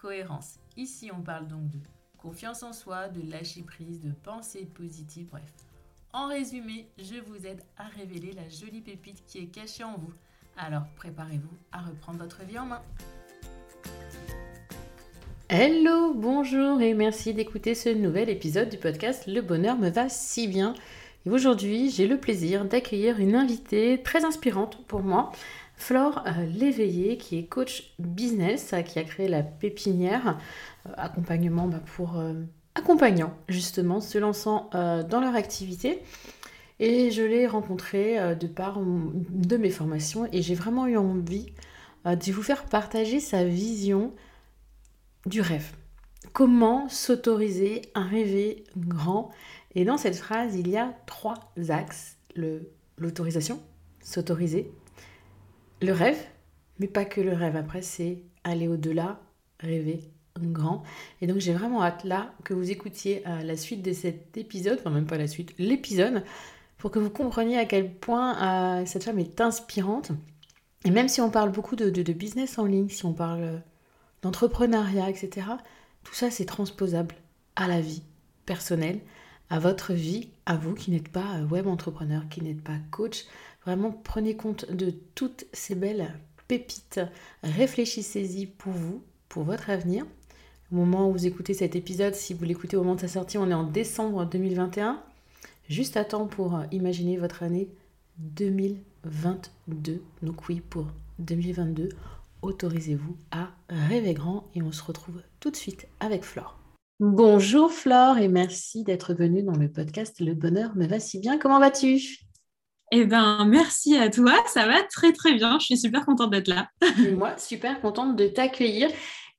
cohérence. Ici, on parle donc de confiance en soi, de lâcher prise, de pensée positive, bref. En résumé, je vous aide à révéler la jolie pépite qui est cachée en vous. Alors préparez-vous à reprendre votre vie en main. Hello, bonjour et merci d'écouter ce nouvel épisode du podcast Le bonheur me va si bien. Et aujourd'hui, j'ai le plaisir d'accueillir une invitée très inspirante pour moi. Flore euh, Léveillé, qui est coach business, euh, qui a créé la pépinière, euh, accompagnement bah, pour accompagnants justement se lançant dans leur activité. Et je l'ai rencontrée de par de mes formations et j'ai vraiment eu envie de vous faire partager sa vision du rêve. Comment s'autoriser à rêver grand? Et dans cette phrase, il y a trois axes. L'autorisation, s'autoriser, le rêve, mais pas que le rêve. Après, c'est aller au-delà, rêver grand. Et donc, j'ai vraiment hâte là que vous écoutiez euh, la suite de cet épisode, enfin même pas la suite, l'épisode, pour que vous compreniez à quel point euh, cette femme est inspirante. Et même si on parle beaucoup de, de business en ligne, si on parle euh, d'entrepreneuriat, etc., tout ça, c'est transposable à la vie personnelle, à votre vie, à vous qui n'êtes pas web entrepreneur, qui n'êtes pas coach, Vraiment, prenez compte de toutes ces belles pépites. Réfléchissez-y pour vous, pour votre avenir. Au moment où vous écoutez cet épisode, si vous l'écoutez au moment de sa sortie, on est en décembre 2021. Juste à temps pour imaginer votre année 2022. Donc oui, pour 2022, autorisez-vous à rêver grand et on se retrouve tout de suite avec Flore. Bonjour Flore et merci d'être venue dans le podcast Le bonheur me va si bien. Comment vas-tu? Eh bien, merci à toi. Ça va très, très bien. Je suis super contente d'être là. Et moi, super contente de t'accueillir.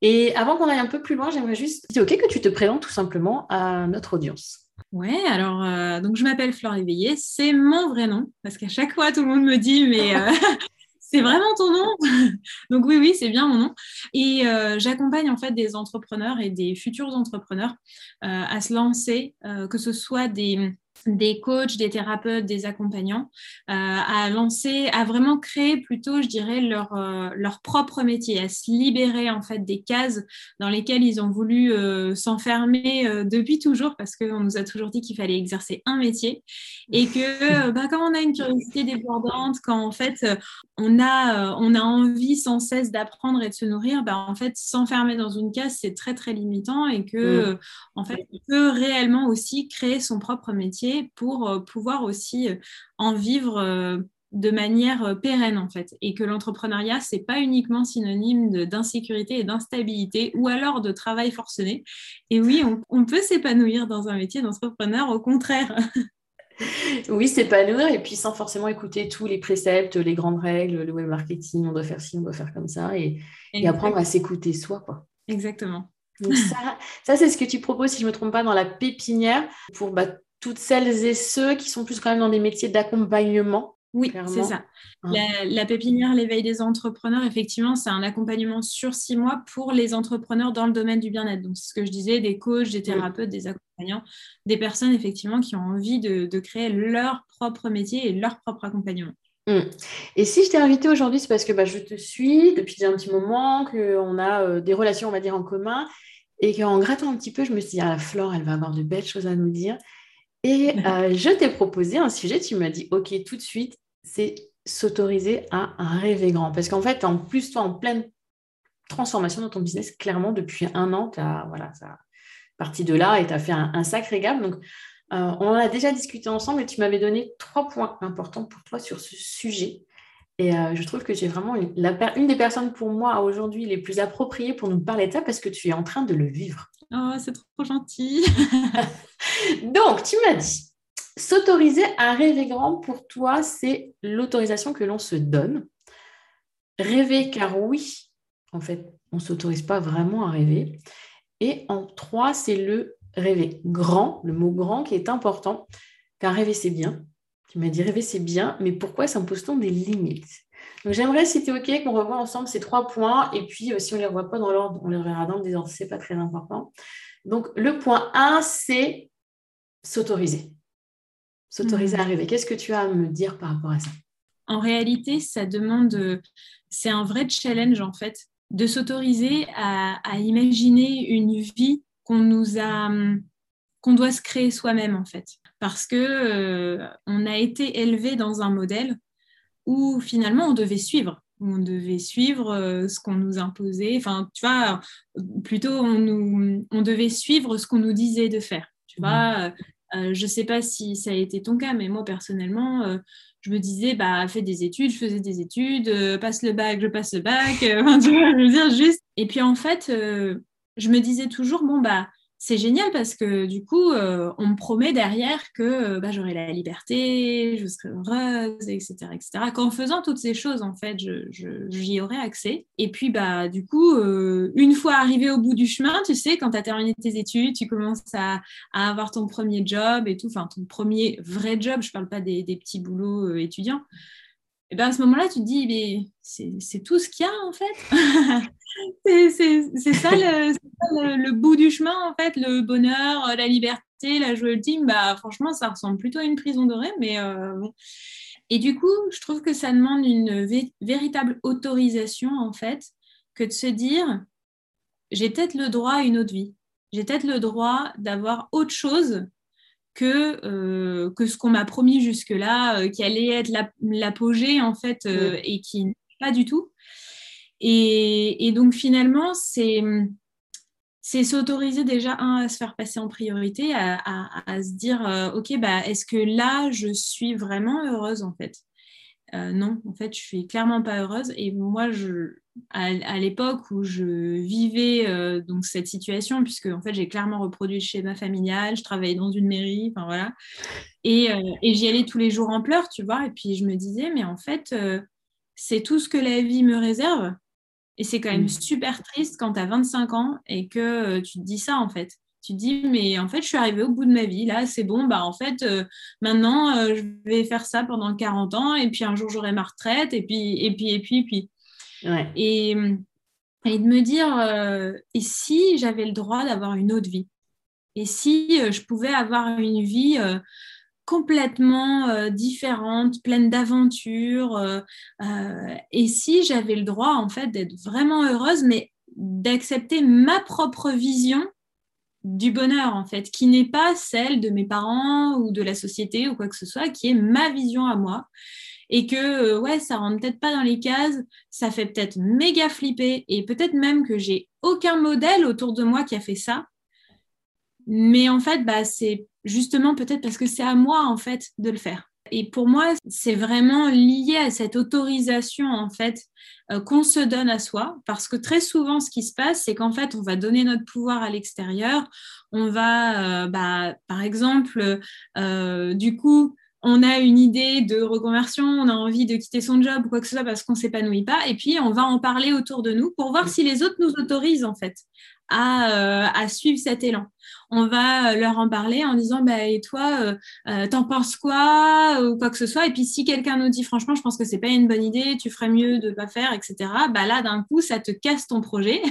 Et avant qu'on aille un peu plus loin, j'aimerais juste, c'est OK que tu te présentes tout simplement à notre audience. Ouais, alors, euh, donc je m'appelle Flore Éveillé. C'est mon vrai nom, parce qu'à chaque fois, tout le monde me dit, mais. Euh, c'est vraiment ton nom? Donc oui, oui, c'est bien mon nom. Et euh, j'accompagne en fait des entrepreneurs et des futurs entrepreneurs à se lancer, que ce soit des, des coachs, des thérapeutes, des accompagnants, euh, à lancer, à vraiment créer plutôt, je dirais, leur, euh, leur propre métier, à se libérer en fait des cases dans lesquelles ils ont voulu euh, s'enfermer depuis toujours, parce qu'on nous a toujours dit qu'il fallait exercer un métier, et que bah, quand on a une curiosité débordante, quand en fait on a, on a envie sans cesse d'apprendre et de se nourrir, bah, en fait s'enfermer dans une case, c'est très très limitant, et que mmh. en fait on peut réellement aussi créer son propre métier pour euh, pouvoir aussi euh, en vivre euh, de manière pérenne en fait. Et que l'entrepreneuriat c'est pas uniquement synonyme d'insécurité et d'instabilité ou alors de travail forcené. Et oui on, peut s'épanouir dans un métier d'entrepreneur au contraire oui s'épanouir et puis sans forcément écouter tous les préceptes les grandes règles le web marketing on doit faire ci on doit faire comme ça et, apprendre à s'écouter soi quoi. Exactement. Ça, ça c'est ce que tu proposes, si je ne me trompe pas, dans la pépinière pour bah, toutes celles et ceux qui sont plus quand même dans des métiers d'accompagnement. Oui, c'est ça. Hein. La, pépinière, l'éveil des entrepreneurs, effectivement, c'est un accompagnement sur six mois pour les entrepreneurs dans le domaine du bien-être. Donc, c'est ce que je disais, des coachs, des thérapeutes, des accompagnants, des personnes, effectivement, qui ont envie de, créer leur propre métier et leur propre accompagnement. Mmh. Et si je t'ai invité aujourd'hui, c'est parce que bah, je te suis depuis un petit moment, qu'on a euh, des relations, on va dire, en commun, et qu'en grattant un petit peu, je me suis dit, ah, Flore, elle va avoir de belles choses à nous dire. Et euh, je t'ai proposé un sujet, tu m'as dit, OK, tout de suite, c'est s'autoriser à rêver grand. Parce qu'en fait, en plus, toi, en pleine transformation dans ton business, clairement, depuis un an, tu as, voilà, ça parti de là et tu as fait un, sacré gap. Donc, euh, on en a déjà discuté ensemble et tu m'avais donné trois points importants pour toi sur ce sujet. Et euh, je trouve que j'ai vraiment une, une, des personnes pour moi aujourd'hui les plus appropriées pour nous parler de ça parce que tu es en train de le vivre. Oh, c'est trop gentil. Donc, tu m'as dit, s'autoriser à rêver grand pour toi, c'est l'autorisation que l'on se donne. Rêver, car oui, en fait, on ne s'autorise pas vraiment à rêver. Et en trois, c'est le rêver grand, le mot grand qui est important, car rêver c'est bien. Tu m'as dit rêver c'est bien, mais pourquoi s'impose-t-on des limites? Donc j'aimerais, si tu es OK, qu'on revoie ensemble ces trois points, et puis euh, si on ne les revoit pas dans l'ordre, on les reverra dans le désordre, ce n'est pas très important. Donc le point 1, c'est s'autoriser. S'autoriser à mmh. rêver. Qu'est-ce que tu as à me dire par rapport à ça? En réalité, ça demande, c'est un vrai challenge en fait, de s'autoriser à, imaginer une vie qu'on nous a, qu'on doit se créer soi-même en fait, parce que euh, on a été élevé dans un modèle où finalement on devait suivre, on devait suivre euh, ce qu'on nous imposait, enfin tu vois, plutôt on nous, on devait suivre ce qu'on nous disait de faire, tu vois. Mmh. Euh, je ne sais pas si ça a été ton cas, mais moi personnellement, je me disais, bah, fais des études, je faisais des études, euh, passe le bac, je passe le bac, euh, tu vois, je veux dire, juste. Et puis en fait, euh, je me disais toujours, bon, bah, c'est génial parce que du coup, euh, on me promet derrière que euh, bah, j'aurai la liberté, je serai heureuse, etc., etc. Qu'en faisant toutes ces choses, en fait, j'y aurai accès. Et puis, bah, du coup, euh, une fois arrivé au bout du chemin, tu sais, quand tu as terminé tes études, tu commences à, avoir ton premier job et tout, enfin, ton premier vrai job, je ne parle pas des, petits boulots étudiants. Et ben à ce moment-là, tu te dis, mais c'est tout ce qu'il y a en fait. c'est ça, le, bout du chemin, en fait, le bonheur, la liberté, la joie ultime. Bah, franchement, ça ressemble plutôt à une prison dorée, mais euh, bon. Et du coup, je trouve que ça demande une véritable autorisation, en fait, que de se dire, j'ai peut-être le droit à une autre vie. J'ai peut-être le droit d'avoir autre chose que, euh, que ce qu'on m'a promis jusque-là, euh, qui allait être l'apogée, en fait, et qui n'est pas du tout. Et, donc finalement, c'est s'autoriser déjà un à se faire passer en priorité, à, se dire euh, ok bah est-ce que là je suis vraiment heureuse en fait? Euh, Non, en fait je suis clairement pas heureuse. Et moi je à, l'époque où je vivais euh, donc cette situation puisque en fait j'ai clairement reproduit le schéma familial, je travaillais dans une mairie, enfin voilà. Et j'y allais tous les jours en pleurs tu vois. Et puis je me disais mais en fait c'est tout ce que la vie me réserve et c'est quand même mm. super triste quand tu as 25 ans et que euh, tu te dis ça en fait. Tu te dis, mais en fait, je suis arrivée au bout de ma vie. Là, c'est bon. Bah, en fait, euh, maintenant, euh, je vais faire ça pendant 40 ans. Et puis, un jour, j'aurai ma retraite. Et puis, et puis, et puis, et puis. Et, et, de me dire, et si j'avais le droit d'avoir une autre vie? Et si je pouvais avoir une vie complètement euh, différente, pleine d'aventures. Euh, euh, et si j'avais le droit, en fait, d'être vraiment heureuse, mais d'accepter ma propre vision du bonheur, en fait, qui n'est pas celle de mes parents ou de la société ou quoi que ce soit, qui est ma vision à moi. Et que, ouais, ça rentre peut-être pas dans les cases, ça fait peut-être méga flipper, et peut-être même que j'ai aucun modèle autour de moi qui a fait ça. Mais en fait, bah, c'est justement peut-être parce que c'est à moi en fait de le faire. Et pour moi, c'est vraiment lié à cette autorisation en fait euh, qu'on se donne à soi, parce que très souvent, ce qui se passe, c'est qu'en fait, on va donner notre pouvoir à l'extérieur. On va, euh, bah, par exemple, euh, du coup, on a une idée de reconversion, on a envie de quitter son job ou quoi que ce soit parce qu'on ne s'épanouit pas, et puis on va en parler autour de nous pour voir si les autres nous autorisent en fait à, à suivre cet élan on va leur en parler en disant bah, et toi, euh, euh, t'en penses quoi ou quoi que ce soit? Et puis si quelqu'un nous dit franchement, je pense que c'est pas une bonne idée, tu ferais mieux de pas faire, etc. Bah là, d'un coup, ça te casse ton projet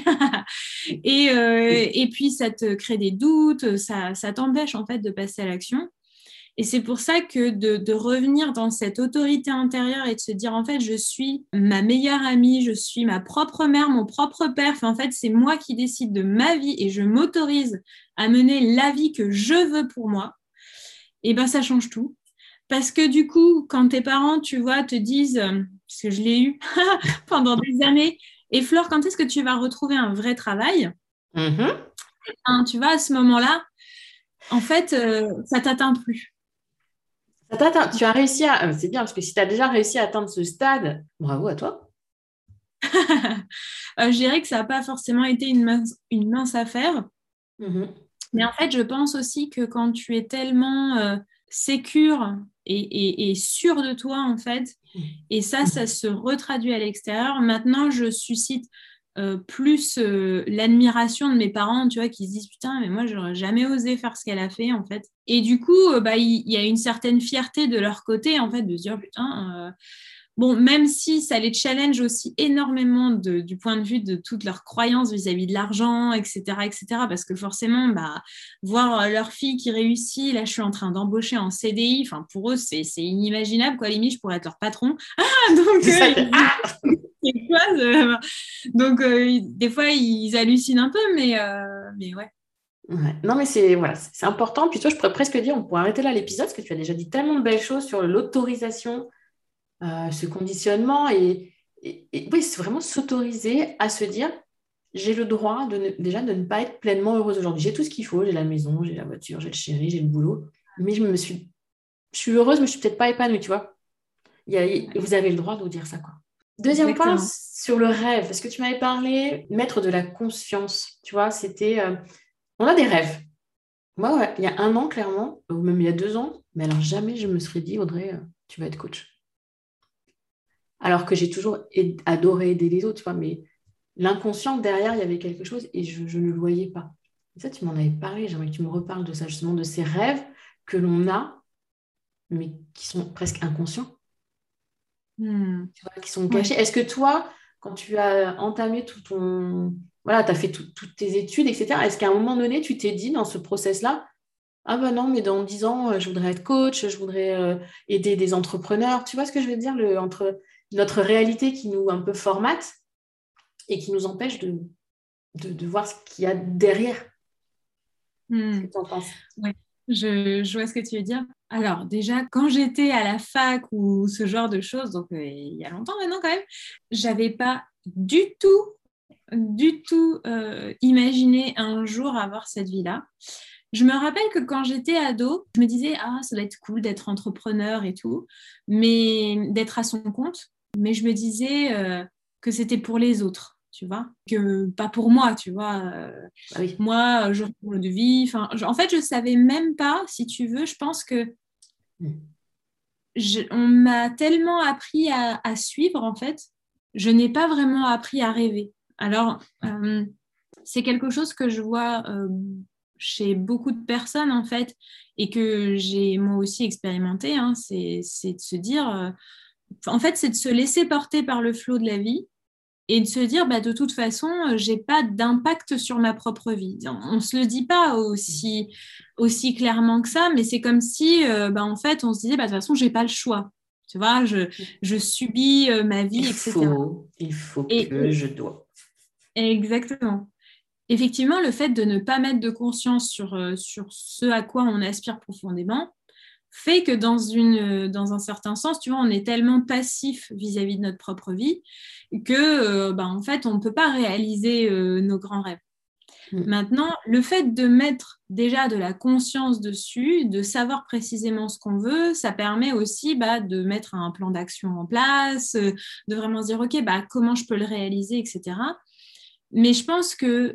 et, euh, et puis ça te crée des doutes, ça, ça t'empêche en fait de passer à l'action. Et c'est pour ça que de, revenir dans cette autorité intérieure et de se dire, en fait, je suis ma meilleure amie, je suis ma propre mère, mon propre père. en fait, c'est moi qui décide de ma vie et je m'autorise à mener la vie que je veux pour moi. Et ben, ça change tout. Parce que du coup, quand tes parents, tu vois, te disent, euh, parce que je l'ai eu pendant des années, et Flore, quand est-ce que tu vas retrouver un vrai travail? Mm-hmm. Tu vois, à ce moment-là, en fait, euh, ça t'atteint plus tu as réussi à. Euh, c'est bien, parce que si tu as déjà réussi à atteindre ce stade, bravo à toi. Euh, je dirais que ça n'a pas forcément été une mince, une mince affaire. Mm-hmm. Mais en fait, je pense aussi que quand tu es tellement euh, sécure et, et, sûr de toi, en fait, mm. et ça, ça se retraduit à l'extérieur. Maintenant, je suscite euh, plus euh, l'admiration de mes parents, tu vois, qui se disent putain, mais moi, j'aurais jamais osé faire ce qu'elle a fait, en fait. Et du coup, euh, bah, il y, a une certaine fierté de leur côté, en fait, de se dire putain. Bon, même si ça les challenge aussi énormément du point de vue de toutes leurs croyances vis-à-vis de l'argent, etc., etc., parce que forcément, bah, voir leur fille qui réussit, là, je suis en train d'embaucher en CDI, enfin, pour eux, c'est inimaginable, quoi, limite, je pourrais être leur patron. Ah, donc, Donc, euh, des fois, ils hallucinent un peu, mais, euh, mais ouais. Non, mais c'est voilà, c'est important. Puis toi, je pourrais presque dire, on pourrait arrêter là l'épisode, parce que tu as déjà dit tellement de belles choses sur l'autorisation, euh, ce conditionnement. Et, oui, c'est vraiment s'autoriser à se dire, j'ai le droit de déjà de ne pas être pleinement heureuse aujourd'hui. J'ai tout ce qu'il faut, j'ai la maison, j'ai la voiture, j'ai le chéri, j'ai le boulot. Mais je me suis, je suis heureuse, mais je suis peut-être pas épanouie, tu vois. Il y a, vous avez le droit de vous dire ça, quoi. Deuxième point sur le rêve, parce que tu m'avais parlé, mettre de la conscience, tu vois, c'était, euh, on a des rêves. Moi, il y a un an, clairement, ou même il y a deux ans, mais alors jamais je me serais dit, Audrey, euh, tu vas être coach. Alors que j'ai toujours adoré aider les autres, tu vois, mais l'inconscient derrière, il y avait quelque chose et je, ne le voyais pas. ça, tu m'en avais parlé, j'aimerais que tu me reparles de ça, justement, de ces rêves que l'on a, mais qui sont presque inconscients. Hmm. qui sont cachés. Est-ce que toi, quand tu as entamé tout ton. Voilà, tu as fait toutes tes études, etc., est-ce qu'à un moment donné, tu t'es dit dans ce process-là, ah ben non, mais dans 10 ans, je voudrais être coach, je voudrais euh, aider des entrepreneurs. Tu vois ce que je veux dire le, entre notre réalité qui nous un peu formate et qui nous empêche de, de, voir ce qu'il y a derrière. Hmm. Oui, je, vois ce que tu veux dire. Alors déjà, quand j'étais à la fac ou ce genre de choses, donc euh, il y a longtemps maintenant quand même, j'avais pas du tout, du tout euh, imaginé un jour avoir cette vie-là. Je me rappelle que quand j'étais ado, je me disais ah ça doit être cool d'être entrepreneur et tout, mais d'être à son compte. Mais je me disais euh, que c'était pour les autres tu vois, que pas pour moi, tu vois. Ah moi, je de vie. Enfin, en fait, je savais même pas, si tu veux, je pense que on m'a tellement appris à, suivre, en fait, je n'ai pas vraiment appris à rêver. Alors, euh, c'est quelque chose que je vois euh, chez beaucoup de personnes, en fait, et que j'ai moi aussi expérimenté, hein, c'est de se dire, euh, en fait, c'est de se laisser porter par le flot de la vie et de se dire bah, de toute façon euh, j'ai pas d'impact sur ma propre vie. On, ne se le dit pas aussi aussi clairement que ça mais c'est comme si euh, bah, en fait on se disait bah, de toute façon j'ai pas le choix. Tu vois je, je subis euh, ma vie il etc faut, il faut que je dois. Exactement. Effectivement le fait de ne pas mettre de conscience sur sur ce à quoi on aspire profondément fait que dans, une, dans un certain sens, tu vois, on est tellement passif vis-à-vis de notre propre vie que, euh, bah, en fait, on ne peut pas réaliser euh, nos grands rêves. Mm. Maintenant, le fait de mettre déjà de la conscience dessus, de savoir précisément ce qu'on veut, ça permet aussi bah, de mettre un plan d'action en place, euh, de vraiment se dire, OK, bah, comment je peux le réaliser, etc. Mais je pense que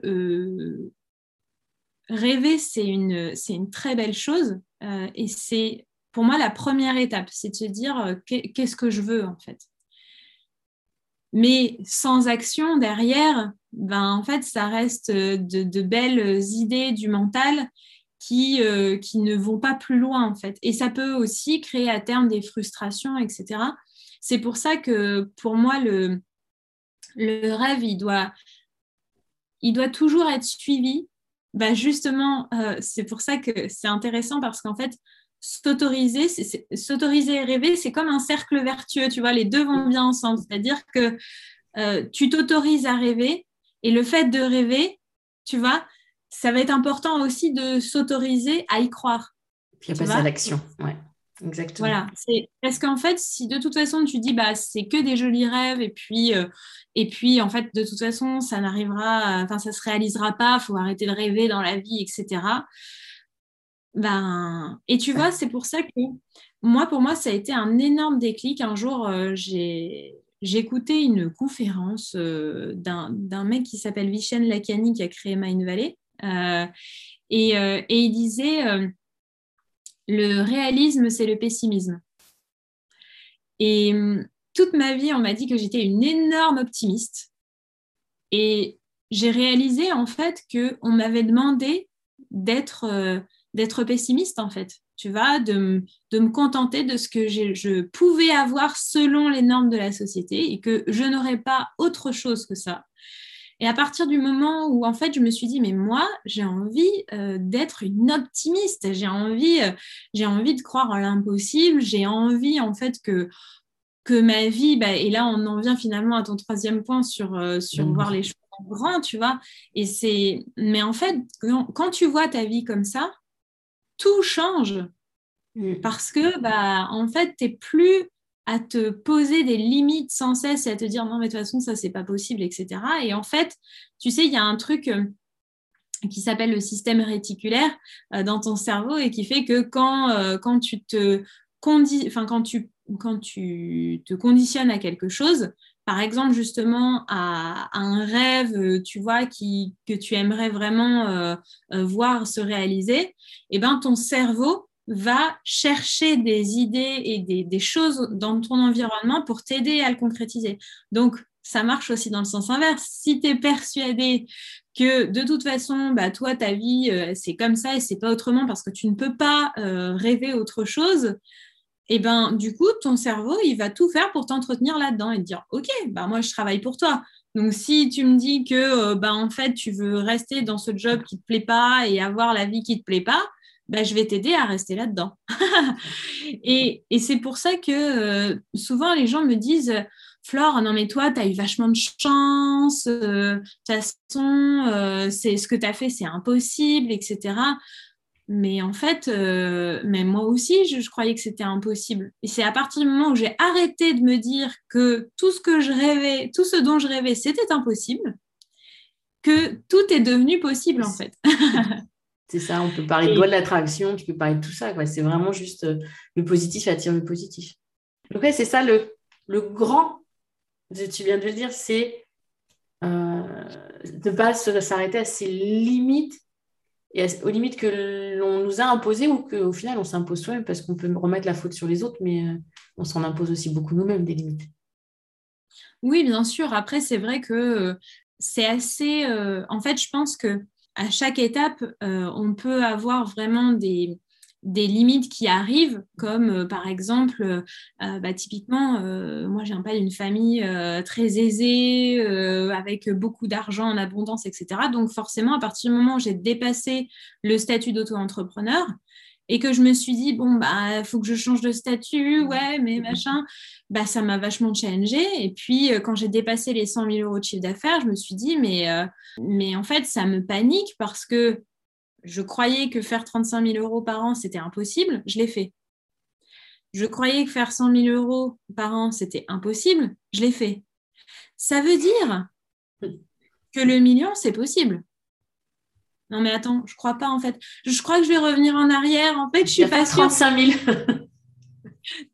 rêver, c'est une, une très belle chose. Et c'est pour moi la première étape, c'est de se dire qu'est-ce que je veux en fait? Mais sans action derrière, ben, en fait, ça reste de, belles idées du mental qui, ne vont pas plus loin en fait. Et ça peut aussi créer à terme des frustrations, etc. C'est pour ça que pour moi, le, le rêve, il doit, il doit toujours être suivi bah justement, euh, c'est pour ça que c'est intéressant parce qu'en fait, s'autoriser, s'autoriser et rêver, c'est comme un cercle vertueux, tu vois, les deux vont bien ensemble. C'est-à-dire que euh, tu t'autorises à rêver et le fait de rêver, tu vois, ça va être important aussi de s'autoriser à y croire. Puis à passer à l'action, ouais. Exactement. Voilà, c'est parce qu'en fait, si de toute façon tu dis bah c'est que des jolis rêves et puis euh, et puis en fait de toute façon ça n'arrivera, enfin ça se réalisera pas, faut arrêter de rêver dans la vie, etc. Ben et tu vois, c'est pour ça que moi pour moi ça a été un énorme déclic. Un jour euh, j'ai écouté une conférence euh, d'un mec qui s'appelle Vishen Lakani qui a créé Mind Valley et, et il disait le réalisme, c'est le pessimisme. Et hum, toute ma vie, on m'a dit que j'étais une énorme optimiste. Et j'ai réalisé en fait qu'on m'avait demandé d'être euh, pessimiste en fait. Tu vois, de, de me contenter de ce que je pouvais avoir selon les normes de la société et que je n'aurais pas autre chose que ça. Et à partir du moment où en fait je me suis dit mais moi j'ai envie euh, d'être une optimiste, j'ai envie euh, j'ai envie de croire à l'impossible, j'ai envie en fait que que ma vie bah, et là on en vient finalement à ton troisième point sur euh, sur voir les choses en grand, tu vois. Et c'est mais en fait quand, tu vois ta vie comme ça, tout change mm. parce que bah en fait tu plus à te poser des limites sans cesse et à te dire non mais de toute façon ça c'est pas possible etc et en fait tu sais il y a un truc euh, qui s'appelle le système réticulaire euh, dans ton cerveau et qui fait que quand, euh, quand tu te conditionnes à quelque chose par exemple justement à, un rêve tu vois qui, que tu aimerais vraiment voir se réaliser et eh ben ton cerveau va chercher des idées et des, choses dans ton environnement pour t'aider à le concrétiser. Donc, ça marche aussi dans le sens inverse. Si tu es persuadé que de toute façon, bah, toi, ta vie, euh, c'est comme ça et c'est pas autrement parce que tu ne peux pas euh, rêver autre chose, et eh ben du coup, ton cerveau, il va tout faire pour t'entretenir là-dedans et te dire, OK, bah, moi, je travaille pour toi. Donc, si tu me dis que, euh, bah, en fait, tu veux rester dans ce job qui ne te plaît pas et avoir la vie qui ne te plaît pas, bah, je vais t'aider à rester là-dedans. et, c'est pour ça que euh, souvent les gens me disent Flore, non mais toi, tu as eu vachement de chance, euh, de toute façon, euh, c'est, ce que tu as fait, c'est impossible, etc. Mais en fait, mais moi aussi, je, je croyais que c'était impossible. Et c'est à partir du moment où j'ai arrêté de me dire que tout ce que je rêvais, tout ce dont je rêvais, c'était impossible, que tout est devenu possible en fait. C'est ça, on peut parler de loi de l'attraction, tu peux parler de tout ça. C'est vraiment juste euh, le positif attire le positif. Donc, ouais, c'est ça le, le grand, tu viens de le dire, c'est euh, de ne pas s'arrêter à ces limites et aux limites que l'on nous a imposées ou qu'au final on s'impose soi-même parce qu'on peut remettre la faute sur les autres, mais euh, on s'en impose aussi beaucoup nous-mêmes des limites. Oui, bien sûr. Après, c'est vrai que c'est assez. en fait, je pense que à chaque étape, euh, on peut avoir vraiment des, limites qui arrivent, comme euh, par exemple, euh, bah, typiquement, moi j'ai un pas d'une famille très aisée, avec beaucoup d'argent en abondance, etc. Donc forcément, à partir du moment où j'ai dépassé le statut d'auto-entrepreneur, et que je me suis dit bon bah faut que je change de statut ouais mais machin. Bah ça m'a vachement challengé et puis euh, quand j'ai dépassé les 100 000 euros de chiffre d'affaires je me suis dit mais euh, mais en fait ça me panique parce que je croyais que faire 35 000 euros par an c'était impossible. Je l'ai fait. Je croyais que faire 100 000 euros par an c'était impossible. Je l'ai fait. Ça veut dire que le million c'est possible non, mais attends, je crois pas en fait. Je crois que je vais revenir en arrière. En fait, je suis pas sûre. 35 000.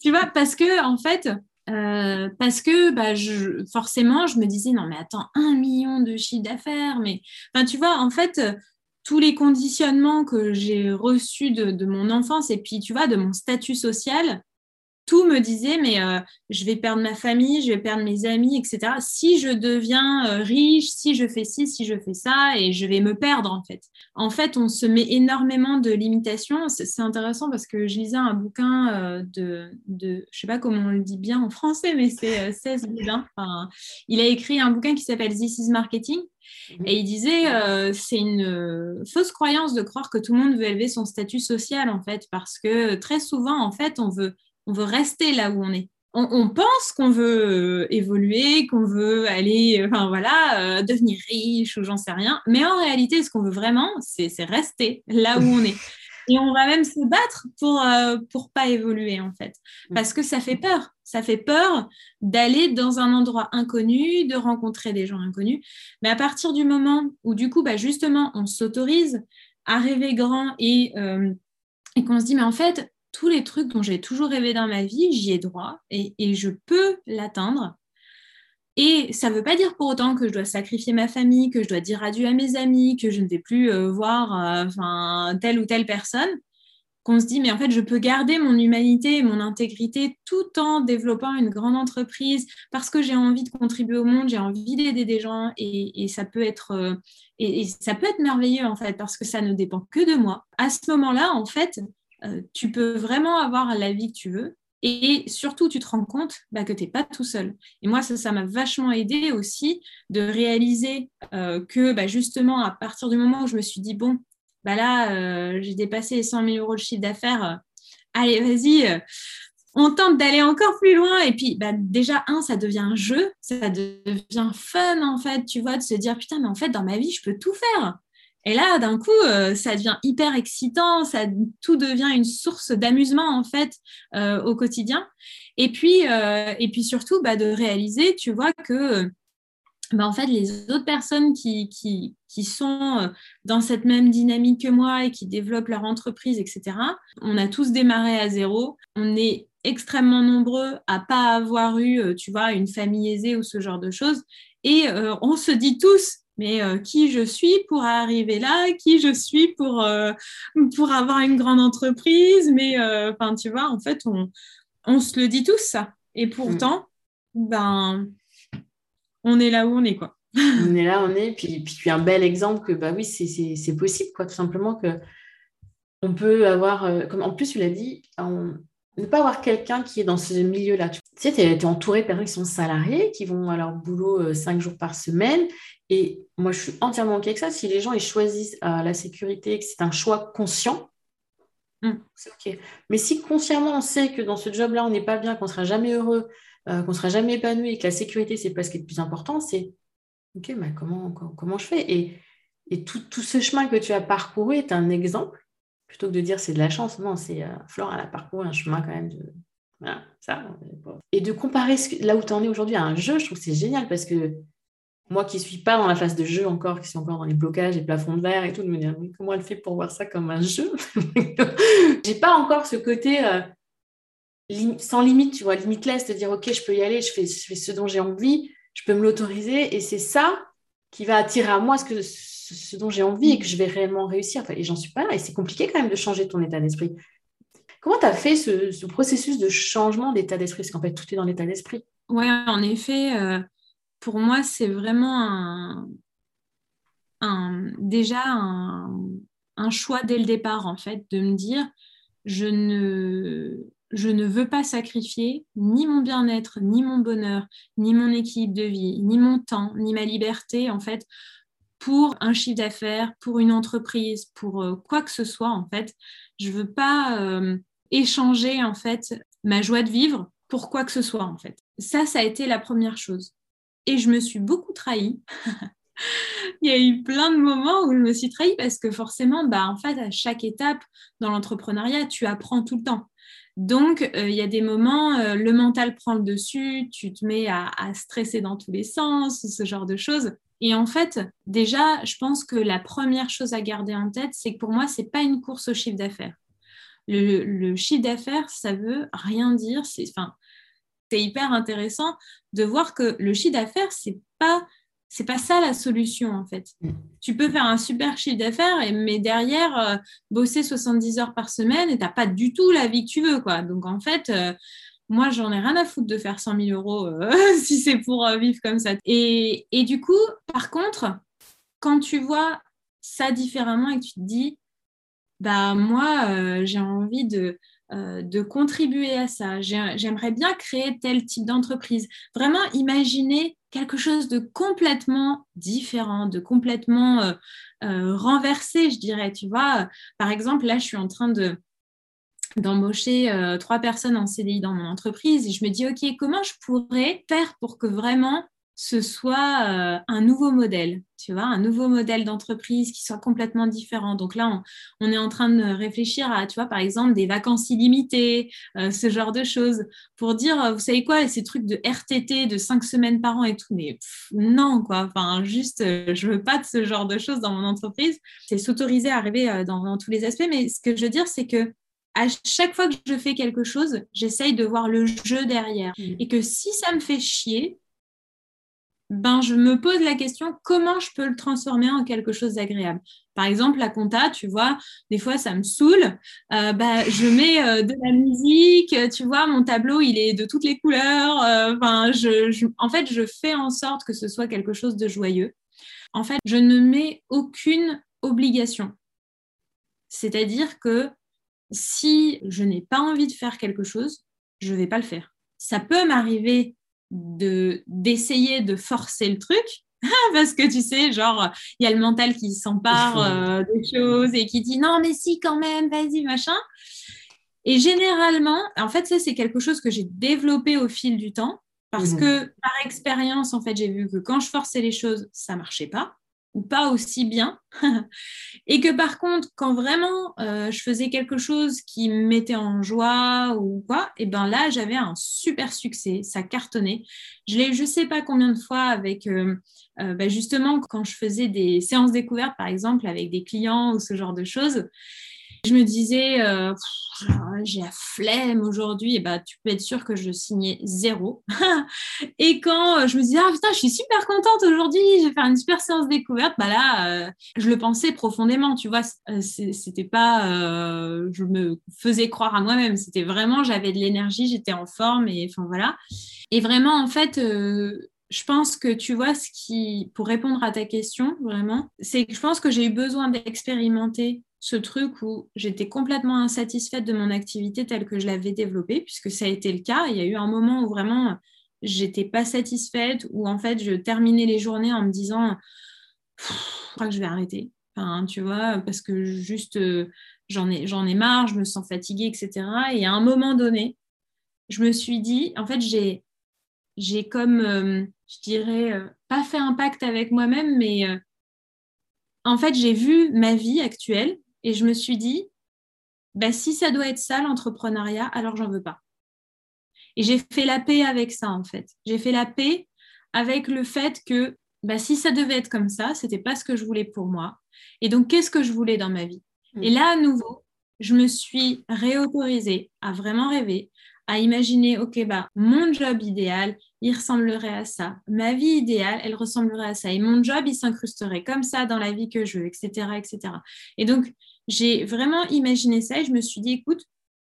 tu vois, parce que en fait, euh, parce que bah, je, forcément, je me disais non, mais attends, un million de chiffre d'affaires, mais enfin, tu vois, en fait, tous les conditionnements que j'ai reçus de, de, mon enfance et puis, tu vois, de mon statut social, tout me disait, mais euh, je vais perdre ma famille, je vais perdre mes amis, etc. Si je deviens euh, riche, si je fais ci, si je fais ça, et je vais me perdre en fait. En fait, on se met énormément de limitations. C'est intéressant parce que je lisais un bouquin euh, de, de, je sais pas comment on le dit bien en français, mais c'est 16 enfin, il a écrit un bouquin qui s'appelle This is Marketing. Mhm. Et il disait, c'est une fausse croyance de croire que tout le monde veut élever son statut social, en fait, parce que très souvent, en fait, on veut on veut rester là où on est. On, pense qu'on veut euh, évoluer, qu'on veut aller, euh, enfin voilà, euh, devenir riche ou j'en sais rien. Mais en réalité, ce qu'on veut vraiment, c'est rester là où on est. Et on va même se battre pour pour pas évoluer en fait, mm. parce que ça fait peur. Ça fait peur d'aller dans un endroit inconnu, de rencontrer des gens inconnus. Mais à partir du moment où du coup, bah, justement, on s'autorise à rêver grand et et qu'on se dit mais en fait tous les trucs dont j'ai toujours rêvé dans ma vie, j'y ai droit et, je peux l'atteindre. Et ça ne veut pas dire pour autant que je dois sacrifier ma famille, que je dois dire adieu à mes amis, que je ne vais plus euh, voir euh, telle ou telle personne. qu'on se dit, mais en fait, je peux garder mon humanité et mon intégrité tout en développant une grande entreprise parce que j'ai envie de contribuer au monde, j'ai envie d'aider des gens et, ça peut être euh, et, ça peut être merveilleux en fait parce que ça ne dépend que de moi. À ce moment-là, en fait, euh, tu peux vraiment avoir la vie que tu veux. Et surtout, tu te rends compte bah, que tu n'es pas tout seul. Et moi, ça m'a vachement aidé aussi de réaliser euh, que bah, justement, à partir du moment où je me suis dit, bon, bah là, euh, j'ai dépassé les 100 000 euros de chiffre d'affaires. Allez, vas-y, on tente d'aller encore plus loin. Et puis, bah, déjà, un, ça devient un jeu, ça devient fun, en fait, tu vois, de se dire, putain, mais en fait, dans ma vie, je peux tout faire. Et là, d'un coup, ça devient hyper excitant, ça, tout devient une source d'amusement, en fait, au quotidien. Et puis, et puis surtout, bah, de réaliser, tu vois, que bah, en fait, les autres personnes qui, qui, qui, sont euh, dans cette même dynamique que moi et qui développent leur entreprise, etc., on a tous démarré à zéro. On est extrêmement nombreux à pas avoir eu, euh, tu vois, une famille aisée ou ce genre de choses. Et euh, on se dit tous, mais qui je suis pour arriver là, qui je suis pour, pour avoir une grande entreprise? Mais enfin, tu vois, en fait, on, on se le dit tous ça. Et pourtant, ben, on est là où on est, quoi. on est là, on est. Puis, puis, un bel exemple que, bah oui, c'est possible, quoi, tout simplement que on peut avoir, euh, comme en plus tu l'as dit, ne pas avoir quelqu'un qui est dans ce milieu-là. Tu sais, tu es, entouré de personnes qui sont salariés, qui vont à leur boulot euh, cinq jours par semaine. Et moi, je suis entièrement OK avec ça. Si les gens ils choisissent euh, la sécurité, que c'est un choix conscient, mm. c'est OK. Mais si consciemment on sait que dans ce job-là, on n'est pas bien, qu'on ne sera jamais heureux, euh, qu'on ne sera jamais épanoui et que la sécurité, c'est pas ce qui est le plus important, c'est OK, mais comment, comment je fais? Et, et tout, tout, ce chemin que tu as parcouru est un exemple, plutôt que de dire c'est de la chance. Non, c'est euh, Flore, elle a parcouru un chemin quand même de. Voilà, ça. Et de comparer là où tu en es aujourd'hui à un jeu, je trouve que c'est génial parce que moi qui ne suis pas dans la phase de jeu encore, qui suis encore dans les blocages, les plafonds de verre et tout, de me dire comment elle fait pour voir ça comme un jeu? J'ai pas encore ce côté. Euh, sans limite, tu vois, limitless, de dire, OK, je peux y aller, je fais, ce dont j'ai envie, je peux me l'autoriser, et c'est ça qui va attirer à moi ce, que, ce, dont j'ai envie et que je vais réellement réussir. et j'en suis pas là, et c'est compliqué quand même de changer ton état d'esprit. Comment tu as fait ce, processus de changement d'état d'esprit? Parce qu'en fait, tout est dans l'état d'esprit. Oui, en effet, euh, pour moi, c'est vraiment un, déjà un, choix dès le départ, en fait, de me dire, je ne, je ne veux pas sacrifier ni mon bien-être, ni mon bonheur, ni mon équilibre de vie, ni mon temps, ni ma liberté, en fait, pour un chiffre d'affaires, pour une entreprise, pour euh, quoi que ce soit, en fait. Je ne veux pas euh, échanger, en fait, ma joie de vivre pour quoi que ce soit, en fait. Ça, ça a été la première chose. Et je me suis beaucoup trahie. il y a eu plein de moments où je me suis trahie parce que forcément, bah, en fait, à chaque étape dans l'entrepreneuriat, tu apprends tout le temps. Donc, euh, il y a des moments, euh, le mental prend le dessus, tu te mets à, stresser dans tous les sens, ce genre de choses. Et en fait, déjà, je pense que la première chose à garder en tête, c'est que pour moi, ce n'est pas une course au chiffre d'affaires. Le, chiffre d'affaires, ça veut rien dire. C'est, enfin, hyper intéressant de voir que le chiffre d'affaires, c'est pas c'est pas ça la solution en fait. Mm. Tu peux faire un super chiffre d'affaires, mais derrière, euh, bosser 70 heures par semaine et tu n'as pas du tout la vie que tu veux. Quoi. Donc en fait, euh, moi, j'en ai rien à foutre de faire 100 000 euros euh, si c'est pour vivre comme ça. Et, et, du coup, par contre, quand tu vois ça différemment et que tu te dis, bah moi, j'ai envie de, de contribuer à ça, j'aimerais bien créer tel type d'entreprise. Vraiment imaginer quelque chose de complètement différent, de complètement euh, euh, renversé, je dirais. Tu vois, par exemple, là, je suis en train de d'embaucher euh, trois personnes en CDI dans mon entreprise et je me dis, OK, comment je pourrais faire pour que vraiment ce soit euh, un nouveau modèle, tu vois, un nouveau modèle d'entreprise qui soit complètement différent. Donc là, on, est en train de réfléchir à, tu vois, par exemple, des vacances illimitées, euh, ce genre de choses, pour dire, euh, vous savez quoi, ces trucs de RTT de cinq semaines par an et tout, mais non, quoi, enfin, juste, je veux pas de ce genre de choses dans mon entreprise. C'est s'autoriser à arriver dans, dans tous les aspects, mais ce que je veux dire, c'est que à chaque fois que je fais quelque chose, j'essaye de voir le jeu derrière. Mmh. Et que si ça me fait chier, ben, je me pose la question comment je peux le transformer en quelque chose d'agréable? Par exemple, la compta, tu vois, des fois ça me saoule. Euh, bah, je mets euh, de la musique, tu vois, mon tableau il est de toutes les couleurs. Euh, je, en fait, je fais en sorte que ce soit quelque chose de joyeux. En fait, je ne mets aucune obligation. C'est-à-dire que si je n'ai pas envie de faire quelque chose, je ne vais pas le faire. Ça peut m'arriver de d'essayer de forcer le truc. Parce que tu sais genre il y a le mental qui s'empare euh, des choses et qui dit non mais si quand même vas-y machin. Et généralement en fait ça c'est quelque chose que j'ai développé au fil du temps parce mmh. que par expérience en fait j'ai vu que quand je forçais les choses ça marchait pas ou pas aussi bien. et que par contre, quand vraiment euh, je faisais quelque chose qui me mettait en joie ou quoi, et ben là, j'avais un super succès, ça cartonnait. Je l'ai, je sais pas combien de fois avec, euh, euh, bah, justement, quand je faisais des séances découvertes, par exemple, avec des clients ou ce genre de choses. Je me disais, euh, j'ai la flemme aujourd'hui, et bah, tu peux être sûr que je signais zéro. et quand euh, je me disais, ah putain, je suis super contente aujourd'hui, je vais faire une super séance découverte, bah là, euh, je le pensais profondément, tu vois, c'était pas, je me faisais croire à moi-même, c'était vraiment, j'avais de l'énergie, j'étais en forme, et enfin voilà. Et vraiment, en fait, je pense que tu vois ce qui, pour répondre à ta question, vraiment, c'est que je pense que j'ai eu besoin d'expérimenter ce truc où j'étais complètement insatisfaite de mon activité telle que je l'avais développée, puisque ça a été le cas. Il y a eu un moment où vraiment j'étais pas satisfaite, où en fait je terminais les journées en me disant, je crois que je vais arrêter. Enfin, tu vois, parce que juste euh, j'en ai, ai marre, je me sens fatiguée, etc. Et à un moment donné, je me suis dit, en fait, j'ai, j'ai comme, euh, je dirais, euh, pas fait un pacte avec moi-même, mais en fait, j'ai vu ma vie actuelle et je me suis dit, bah, si ça doit être ça, l'entrepreneuriat, alors j'en veux pas. Et j'ai fait la paix avec ça, en fait. J'ai fait la paix avec le fait que bah, si ça devait être comme ça, c'était pas ce que je voulais pour moi. Et donc, qu'est-ce que je voulais dans ma vie? Et mm. là, à nouveau, je me suis réautorisée à vraiment rêver, à imaginer, OK, bah, mon job idéal, il ressemblerait à ça. Ma vie idéale, elle ressemblerait à ça. Et mon job, il s'incrusterait comme ça dans la vie que je veux, etc., etc. Et donc, j'ai vraiment imaginé ça et je me suis dit, écoute,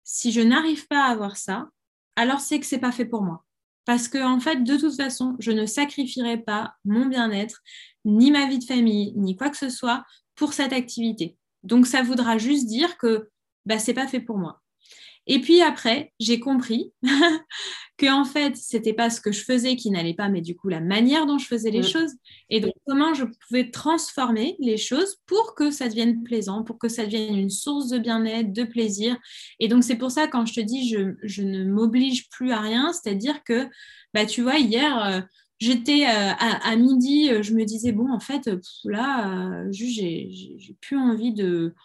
si je n'arrive pas à avoir ça, alors c'est que c'est pas fait pour moi. Parce que, en fait, de toute façon, je ne sacrifierai pas mon bien-être, ni ma vie de famille, ni quoi que ce soit pour cette activité. Donc, ça voudra juste dire que bah, c'est pas fait pour moi. Et puis après, j'ai compris que en fait, c'était pas ce que je faisais qui n'allait pas, mais du coup la manière dont je faisais les mm. choses et donc comment je pouvais transformer les choses pour que ça devienne plaisant, pour que ça devienne une source de bien-être, de plaisir. Et donc c'est pour ça quand je te dis je, ne m'oblige plus à rien, c'est-à-dire que bah tu vois hier euh, J'étais euh, à, midi, euh, je me disais, bon, en fait, là, j'ai plus envie de,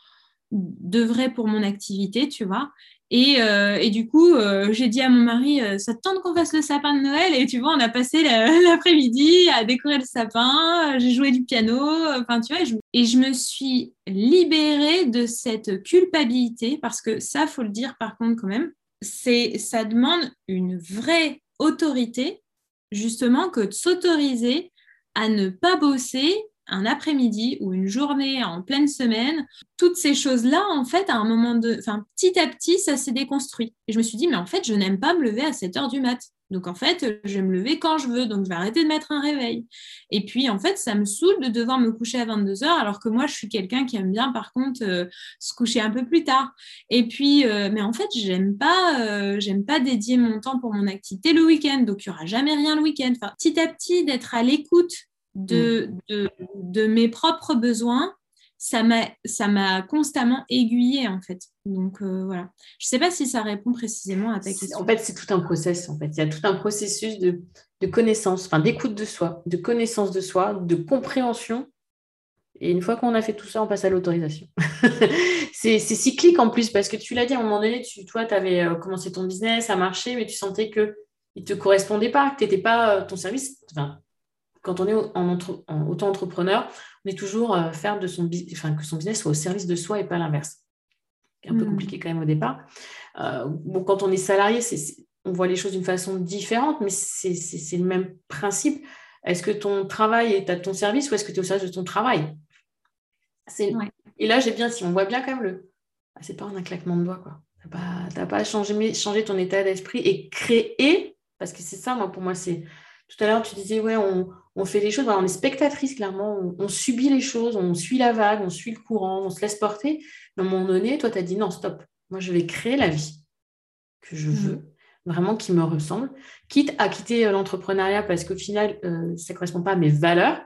de vrai pour mon activité, tu vois. Euh, et, du coup, euh, j'ai dit à mon mari, euh, ça te tente qu'on fasse le sapin de Noël? Et tu vois, on a passé l'après-midi à décorer le sapin, j'ai joué du piano, enfin tu vois, et je, me suis libérée de cette culpabilité, parce que ça, faut le dire par contre quand même, c'est ça demande une vraie autorité, justement, que de s'autoriser à ne pas bosser un après-midi ou une journée en pleine semaine, toutes ces choses-là, en fait, à un moment de, enfin, petit à petit, ça s'est déconstruit. Et je me suis dit, mais en fait, je n'aime pas me lever à 7 heures du mat. Donc, en fait, je vais me lever quand je veux. Donc, je vais arrêter de mettre un réveil. Et puis, en fait, ça me saoule de devoir me coucher à 22 heures, alors que moi, je suis quelqu'un qui aime bien, par contre, euh, se coucher un peu plus tard. Et puis, euh, mais en fait, j'aime pas, euh, j'aime pas dédier mon temps pour mon activité le week-end. Donc, il n'y aura jamais rien le week-end. Enfin, petit à petit, d'être à l'écoute de, mm. de, de, mes propres besoins, ça m'a constamment aiguillé en fait. Donc euh, voilà. Je ne sais pas si ça répond précisément à ta question. En fait, c'est tout un process. En fait, il y a tout un processus de, de connaissance, enfin d'écoute de soi, de connaissance de soi, de compréhension. Et une fois qu'on a fait tout ça, on passe à l'autorisation. c'est cyclique en plus parce que tu l'as dit à un moment donné, tu, toi, tu avais euh, commencé ton business, ça marchait, mais tu sentais que il te correspondait pas, que tu n'étais pas euh, ton service. Enfin, quand on est en, auto-entrepreneur, on est toujours euh, faire de son, enfin, que son business soit au service de soi et pas l'inverse. C'est un peu hmm. compliqué quand même au départ. Euh, bon, quand on est salarié, on voit les choses d'une façon différente, mais c'est le même principe. Est-ce que ton travail est à ton service ou est-ce que tu es au service de ton travail? Et là, j'ai bien, si on voit bien quand même le. Ah, c'est pas un claquement de doigts, quoi. Tu n'as pas, pas changé, changé ton état d'esprit et créer, parce que c'est ça, moi, pour moi, c'est. Tout à l'heure, tu disais, ouais, on, fait les choses, on est spectatrice, clairement, on, subit les choses, on suit la vague, on suit le courant, on se laisse porter. Mais à un moment donné, toi, tu as dit, non, stop, moi, je vais créer la vie que je mmh. veux vraiment qui me ressemble, quitte à quitter euh, l'entrepreneuriat parce qu'au final, euh, ça ne correspond pas à mes valeurs,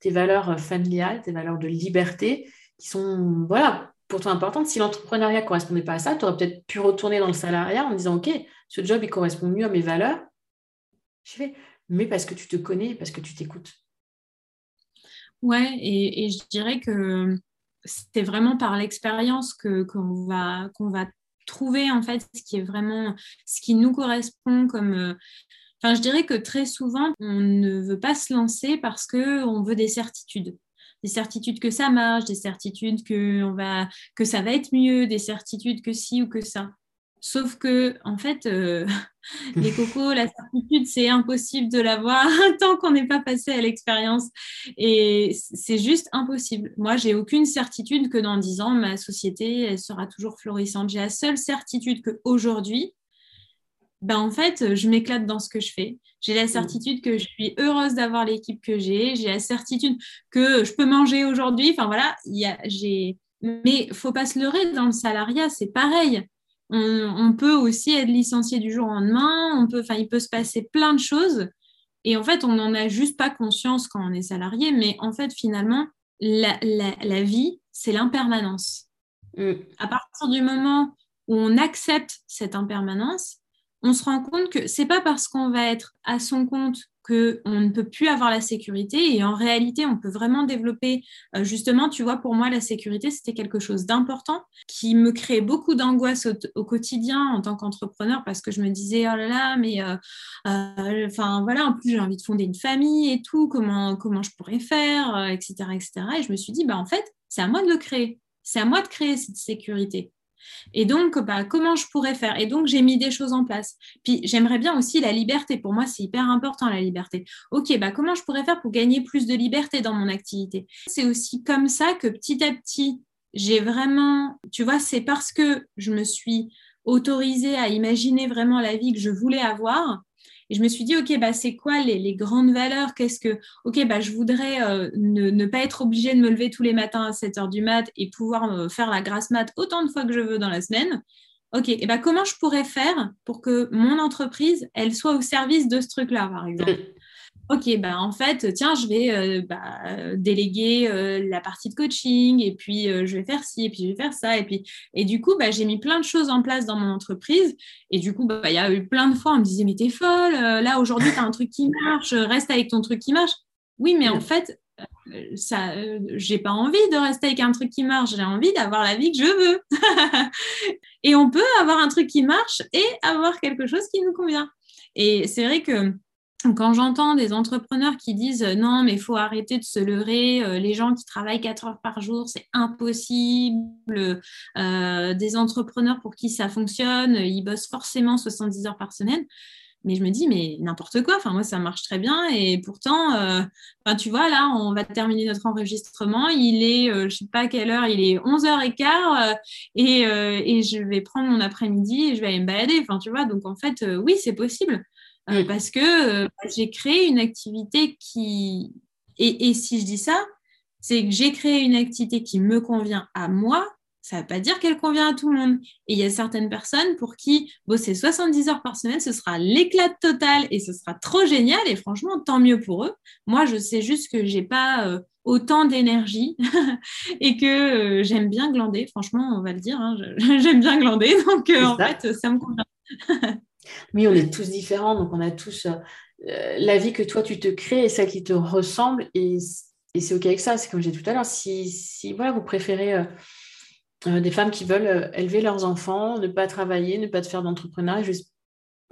tes valeurs euh, familiales, tes valeurs de liberté, qui sont, voilà, pour toi importantes. Si l'entrepreneuriat ne correspondait pas à ça, tu aurais peut-être pu retourner dans le salariat en disant, OK, ce job, il correspond mieux à mes valeurs. Je fais, mais parce que tu te connais, parce que tu t'écoutes. Ouais, et, je dirais que c'est vraiment par l'expérience que qu'on va qu'on va trouver en fait ce qui est vraiment ce qui nous correspond comme euh, je dirais que très souvent on ne veut pas se lancer parce que on veut des certitudes des certitudes que ça marche des certitudes que on va que ça va être mieux des certitudes que ci ou que ça Sauf que, en fait, euh, les cocos, la certitude, c'est impossible de l'avoir tant qu'on n'est pas passé à l'expérience. Et c'est juste impossible. Moi, j'ai aucune certitude que dans dix ans, ma société, elle sera toujours florissante. J'ai la seule certitude qu'aujourd'hui, ben, en fait, je m'éclate dans ce que je fais. J'ai la certitude que je suis heureuse d'avoir l'équipe que j'ai. J'ai la certitude que je peux manger aujourd'hui. Enfin, voilà, y a, j'ai... Mais faut pas se leurrer, dans le salariat, c'est pareil on, peut aussi être licencié du jour au lendemain, on peut, enfin, il peut se passer plein de choses. Et en fait, on n'en a juste pas conscience quand on est salarié, mais en fait, finalement, la, vie, c'est l'impermanence. Mm. À partir du moment où on accepte cette impermanence, on se rend compte que c'est pas parce qu'on va être à son compte qu'on ne peut plus avoir la sécurité. Et en réalité on peut vraiment développer euh, justement tu vois pour moi la sécurité c'était quelque chose d'important qui me créait beaucoup d'angoisse au, quotidien en tant qu'entrepreneur parce que je me disais oh là là mais euh, euh, enfin voilà en plus j'ai envie de fonder une famille et tout comment comment je pourrais faire etc etc et je me suis dit bah en fait c'est à moi de le créer. C'est à moi de créer cette sécurité et donc, bah, comment je pourrais faire? Et donc, j'ai mis des choses en place. Puis, j'aimerais bien aussi la liberté. Pour moi, c'est hyper important, la liberté. OK, bah, comment je pourrais faire pour gagner plus de liberté dans mon activité? C'est aussi comme ça que petit à petit, j'ai vraiment, tu vois, c'est parce que je me suis autorisée à imaginer vraiment la vie que je voulais avoir et je me suis dit, OK, bah, c'est quoi les, grandes valeurs? Qu'est-ce que, OK, bah, je voudrais euh, ne, pas être obligée de me lever tous les matins à 7 heures du mat et pouvoir faire la grasse mat autant de fois que je veux dans la semaine. OK, et bah, comment je pourrais faire pour que mon entreprise, elle soit au service de ce truc-là, par exemple? Ok, bah en fait, tiens, je vais euh, bah, déléguer euh, la partie de coaching et puis euh, je vais faire ci et puis je vais faire ça et puis et du coup, bah, j'ai mis plein de choses en place dans mon entreprise et du coup, bah, il y a eu plein de fois on me disait mais t'es folle, là aujourd'hui tu as un truc qui marche, reste avec ton truc qui marche. Oui, mais en fait, ça, j'ai pas envie de rester avec un truc qui marche, j'ai envie d'avoir la vie que je veux. et on peut avoir un truc qui marche et avoir quelque chose qui nous convient. Et c'est vrai que quand j'entends des entrepreneurs qui disent euh, non, mais il faut arrêter de se leurrer, euh, les gens qui travaillent 4 heures par jour, c'est impossible, euh, des entrepreneurs pour qui ça fonctionne, ils bossent forcément 70 heures par semaine. Mais je me dis, mais n'importe quoi, enfin, moi, ça marche très bien. Et pourtant, enfin, tu vois, là, on va terminer notre enregistrement. Il est, je ne sais pas quelle heure, il est 11h15 et, et je vais prendre mon après-midi et je vais aller me balader. Enfin, tu vois, donc en fait, oui, c'est possible. Euh, parce que euh, j'ai créé une activité qui... Et, si je dis ça, c'est que j'ai créé une activité qui me convient à moi, ça ne veut pas dire qu'elle convient à tout le monde. Et il y a certaines personnes pour qui bosser 70 heures par semaine, ce sera l'éclat total et ce sera trop génial. Et franchement, tant mieux pour eux. Moi, je sais juste que je n'ai pas euh, autant d'énergie et que j'aime bien glander. Franchement, on va le dire, hein, j'aime bien glander. Donc, en fait, ça me convient. Oui, on est tous différents, donc on a tous euh, la vie que toi tu te crées et celle qui te ressemble, et, c'est OK avec ça. C'est comme j'ai tout à l'heure, si, vous préférez euh, euh, des femmes qui veulent élever leurs enfants, ne pas travailler, ne pas faire d'entrepreneuriat, juste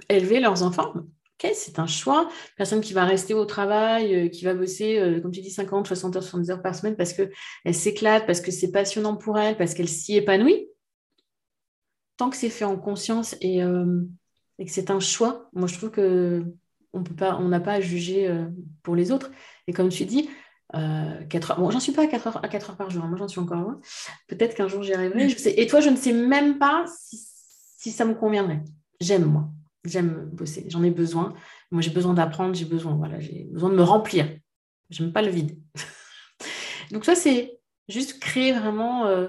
élever leurs enfants, OK, c'est un choix. Personne qui va rester au travail, qui va bosser, comme tu dis, 50, 60 heures, 70 heures par semaine parce qu'elle s'éclate, parce que c'est passionnant pour elle, parce qu'elle s'y épanouit. Tant que c'est fait en conscience et et que c'est un choix, moi je trouve que on peut pas, on n'a pas à juger euh, pour les autres. Et comme tu dis, 4 heures, bon, j'en suis pas à 4 heures, à 4 heures par jour, hein. moi j'en suis encore loin. Peut-être qu'un jour j'y arriverai. Je sais, et toi, je ne sais même pas si, si ça me conviendrait. J'aime moi, j'aime bosser, j'en ai besoin. Moi, j'ai besoin d'apprendre, j'ai besoin, voilà, j'ai besoin de me remplir. J'aime pas le vide. Donc ça, c'est juste créer vraiment. Euh,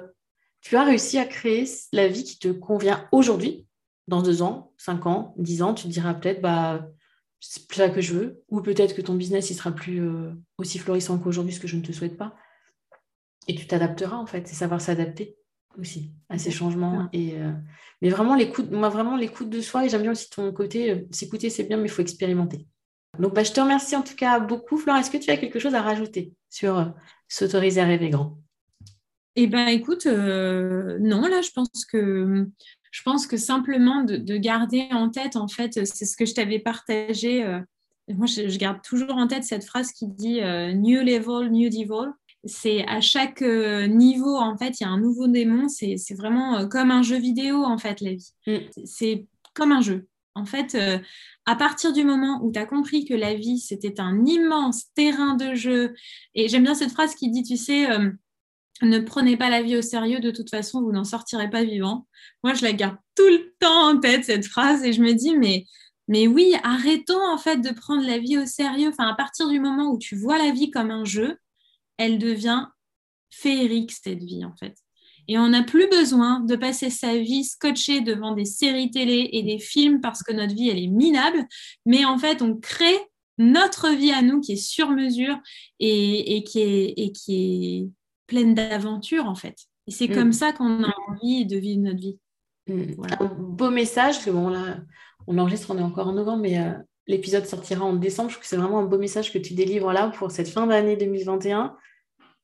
tu as réussi à créer la vie qui te convient aujourd'hui. Dans deux ans, cinq ans, dix ans, tu te diras peut-être, bah, c'est plus ça que je veux. Ou peut-être que ton business, il sera plus euh, aussi florissant qu'aujourd'hui, ce que je ne te souhaite pas. Et tu t'adapteras, en fait. C'est savoir s'adapter aussi à ces changements. Et, euh, mais vraiment, l'écoute, moi, vraiment, l'écoute de soi. Et j'aime bien aussi ton côté, s'écouter, c'est bien, mais il faut expérimenter. Donc, bah, je te remercie en tout cas beaucoup. Flore, est-ce que tu as quelque chose à rajouter sur euh, s'autoriser à rêver grand? Eh bien, écoute, euh, non, là, je pense que je pense que simplement de, garder en tête, en fait, c'est ce que je t'avais partagé. Euh, moi, je, garde toujours en tête cette phrase qui dit New level, new devil. C'est à chaque niveau, en fait, il y a un nouveau démon. C'est vraiment comme un jeu vidéo, en fait, la vie. Mm. C'est comme un jeu. En fait, euh, à partir du moment où tu as compris que la vie, c'était un immense terrain de jeu, et j'aime bien cette phrase qui dit, tu sais, euh, ne prenez pas la vie au sérieux, de toute façon, vous n'en sortirez pas vivant. Moi, je la garde tout le temps en tête, cette phrase, et je me dis, mais, oui, arrêtons en fait de prendre la vie au sérieux. Enfin, à partir du moment où tu vois la vie comme un jeu, elle devient féerique, cette vie, en fait. Et on n'a plus besoin de passer sa vie scotchée devant des séries télé et des films parce que notre vie, elle est minable. Mais en fait, on crée notre vie à nous qui est sur mesure et qui est pleine d'aventures, en fait. Et c'est mm. comme ça qu'on a envie de vivre notre vie. Mm. Un beau message, que bon, là, on enregistre, on est encore en novembre, mais euh, l'épisode sortira en décembre. Je trouve que c'est vraiment un beau message que tu délivres là pour cette fin d'année 2021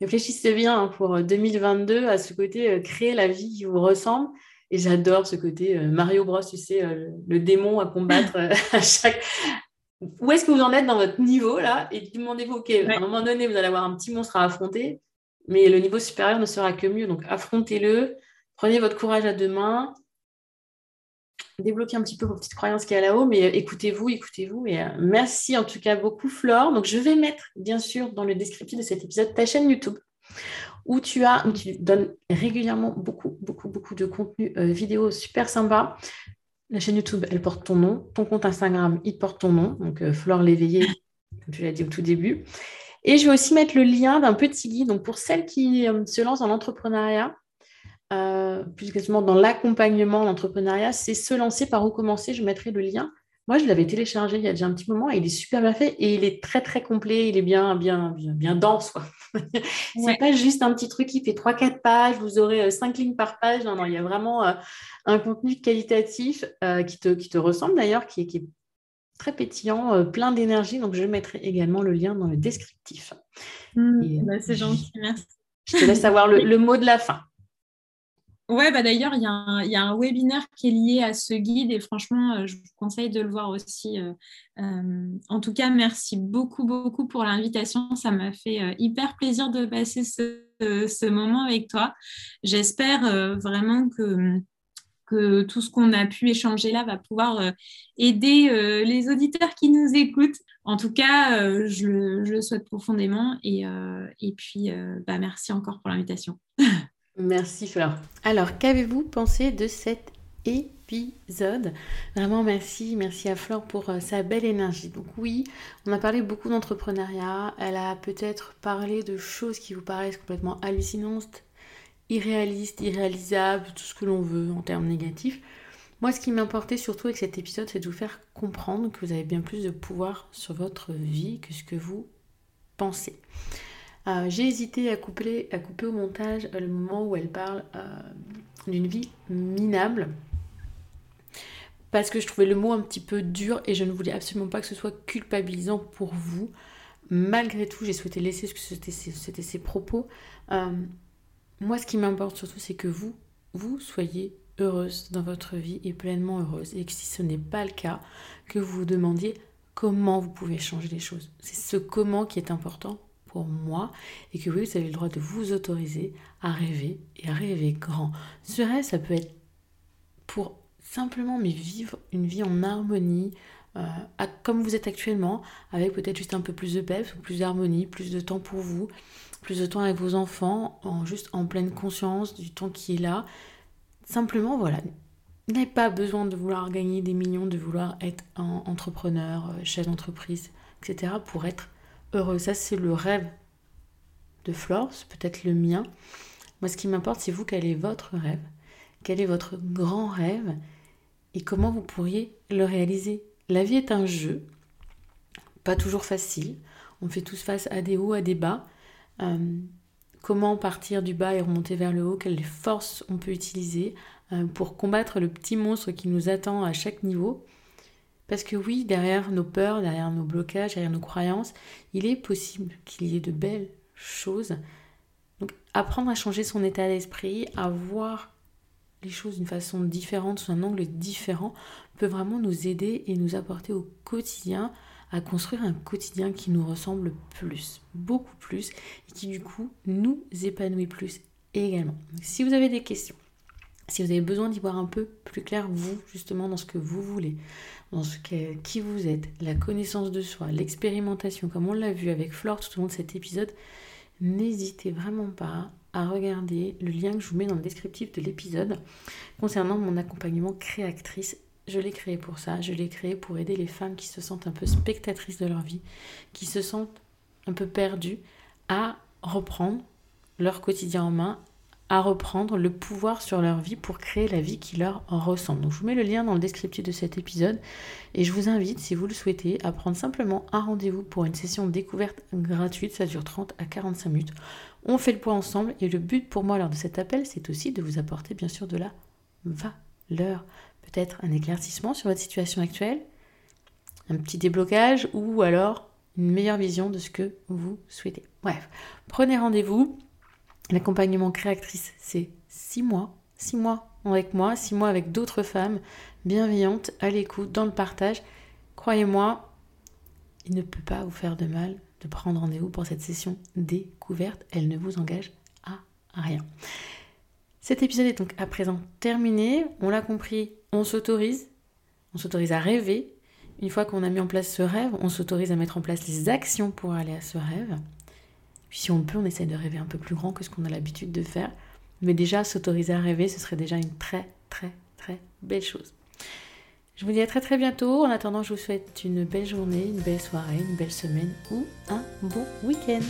réfléchissez bien hein, pour 2022 euh, à ce côté euh, créer la vie qui vous ressemble. Et j'adore ce côté euh, Mario Bros, tu sais, le démon à combattre à chaque. Où est-ce que vous en êtes dans votre niveau là? Et demandez-vous, ok, à un moment donné, vous allez avoir un petit monstre à affronter, mais le niveau supérieur ne sera que mieux. Donc affrontez-le, prenez votre courage à deux mains, débloquer un petit peu vos petites croyances qui y a là-haut, mais euh, écoutez-vous, écoutez-vous. Euh, merci en tout cas beaucoup, Flore. Donc, je vais mettre, bien sûr, dans le descriptif de cet épisode, ta chaîne YouTube, où tu as, tu donnes régulièrement beaucoup, beaucoup, beaucoup de contenu euh, vidéo super sympa. La chaîne YouTube, elle porte ton nom. Ton compte Instagram, il porte ton nom. Donc, Flore l'éveillé, comme tu l'as dit au tout début. Et je vais aussi mettre le lien d'un petit guide. Donc, pour celles qui se lancent dans l'entrepreneuriat, euh, plus quasiment dans l'accompagnement, l'entrepreneuriat, c'est se lancer par où commencer. Je mettrai le lien. Moi, je l'avais téléchargé il y a déjà un petit moment et il est super bien fait et il est très très complet. Il est bien bien bien, bien dense. c'est pas juste un petit truc qui fait 3-4 pages. Vous aurez 5 euh, lignes par page. Non, non, il y a vraiment euh, un contenu qualitatif qui, te, qui te ressemble d'ailleurs, qui, qui, est très pétillant, plein d'énergie. Donc, je mettrai également le lien dans le descriptif. Mmh, bah, c'est gentil, merci. Je te laisse avoir le mot de la fin. Ouais, bah d'ailleurs, il y, a un webinaire qui est lié à ce guide et franchement, euh, je vous conseille de le voir aussi. Euh, euh, en tout cas, merci beaucoup, beaucoup pour l'invitation. Ça m'a fait hyper plaisir de passer ce, moment avec toi. J'espère vraiment que, que tout ce qu'on a pu échanger là va pouvoir aider les auditeurs qui nous écoutent. En tout cas, je le, souhaite profondément et, et puis bah, merci encore pour l'invitation. Merci Fleur. Alors, qu'avez-vous pensé de cet épisode? Vraiment merci, merci à Fleur pour euh, sa belle énergie. Donc oui, on a parlé beaucoup d'entrepreneuriat, elle a peut-être parlé de choses qui vous paraissent complètement hallucinantes, irréalistes, irréalisables, tout ce que l'on veut en termes négatifs. Moi, ce qui m'importait surtout avec cet épisode, c'est de vous faire comprendre que vous avez bien plus de pouvoir sur votre vie que ce que vous pensez. Euh, j'ai hésité à couper, à couper au montage le moment où elle parle euh, d'une vie minable parce que je trouvais le mot un petit peu dur et je ne voulais absolument pas que ce soit culpabilisant pour vous. Malgré tout, j'ai souhaité laisser ce que c'était ses, propos. Euh, moi, ce qui m'importe surtout, c'est que vous, vous soyez heureuse dans votre vie et pleinement heureuse. Et que si ce n'est pas le cas, que vous vous demandiez comment vous pouvez changer les choses. C'est ce comment qui est important pour moi et que oui, vous avez le droit de vous autoriser à rêver et à rêver grand. Ce rêve, ça peut être pour simplement mais vivre une vie en harmonie comme vous êtes actuellement, avec peut-être juste un peu plus de peps, plus d'harmonie, plus de temps pour vous, plus de temps avec vos enfants, en, juste en pleine conscience du temps qui est là. Simplement, voilà, n'avez pas besoin de vouloir gagner des millions, de vouloir être un entrepreneur, euh, chef d'entreprise, etc. pour être heureux. Ça, c'est le rêve de Flore, c'est peut-être le mien. Moi, ce qui m'importe, c'est vous, quel est votre rêve? Quel est votre grand rêve? Et comment vous pourriez le réaliser? La vie est un jeu, pas toujours facile. On fait tous face à des hauts, à des bas. Euh, comment partir du bas et remonter vers le haut Quelles forces on peut utiliser euh, pour combattre le petit monstre qui nous attend à chaque niveau. Parce que oui, derrière nos peurs, derrière nos blocages, derrière nos croyances, il est possible qu'il y ait de belles choses. Donc apprendre à changer son état d'esprit, à voir les choses d'une façon différente, sous un angle différent, peut vraiment nous aider et nous apporter au quotidien à construire un quotidien qui nous ressemble plus, beaucoup plus, et qui du coup nous épanouit plus également. si vous avez des questions, si vous avez besoin d'y voir un peu plus clair, vous, justement, dans ce que vous voulez, dans ce qui vous êtes, la connaissance de soi, l'expérimentation, comme on l'a vu avec Flore tout au long de cet épisode, n'hésitez vraiment pas à regarder le lien que je vous mets dans le descriptif de l'épisode concernant mon accompagnement créatrice. Je l'ai créé pour ça, je l'ai créé pour aider les femmes qui se sentent un peu spectatrices de leur vie, qui se sentent un peu perdues, à reprendre leur quotidien en main, à reprendre le pouvoir sur leur vie pour créer la vie qui leur ressemble. Donc je vous mets le lien dans le descriptif de cet épisode et je vous invite, si vous le souhaitez, à prendre simplement un rendez-vous pour une session découverte gratuite. Ça dure 30 à 45 minutes. On fait le point ensemble et le but pour moi lors de cet appel, c'est aussi de vous apporter bien sûr de la valeur. Peut-être un éclaircissement sur votre situation actuelle, un petit déblocage ou alors une meilleure vision de ce que vous souhaitez. Bref, prenez rendez-vous. L'accompagnement créatrice, c'est six mois. Six mois avec moi, six mois avec d'autres femmes bienveillantes, à l'écoute, dans le partage. Croyez-moi, il ne peut pas vous faire de mal de prendre rendez-vous pour cette session découverte. Elle ne vous engage à rien. Cet épisode est donc à présent terminé. On l'a compris, on s'autorise. On s'autorise à rêver. Une fois qu'on a mis en place ce rêve, on s'autorise à mettre en place les actions pour aller à ce rêve. Puis si on peut, on essaie de rêver un peu plus grand que ce qu'on a l'habitude de faire. Mais déjà, s'autoriser à rêver, ce serait déjà une très, très, très belle chose. Je vous dis à très très bientôt. En attendant, je vous souhaite une belle journée, une belle soirée, une belle semaine ou un bon week-end.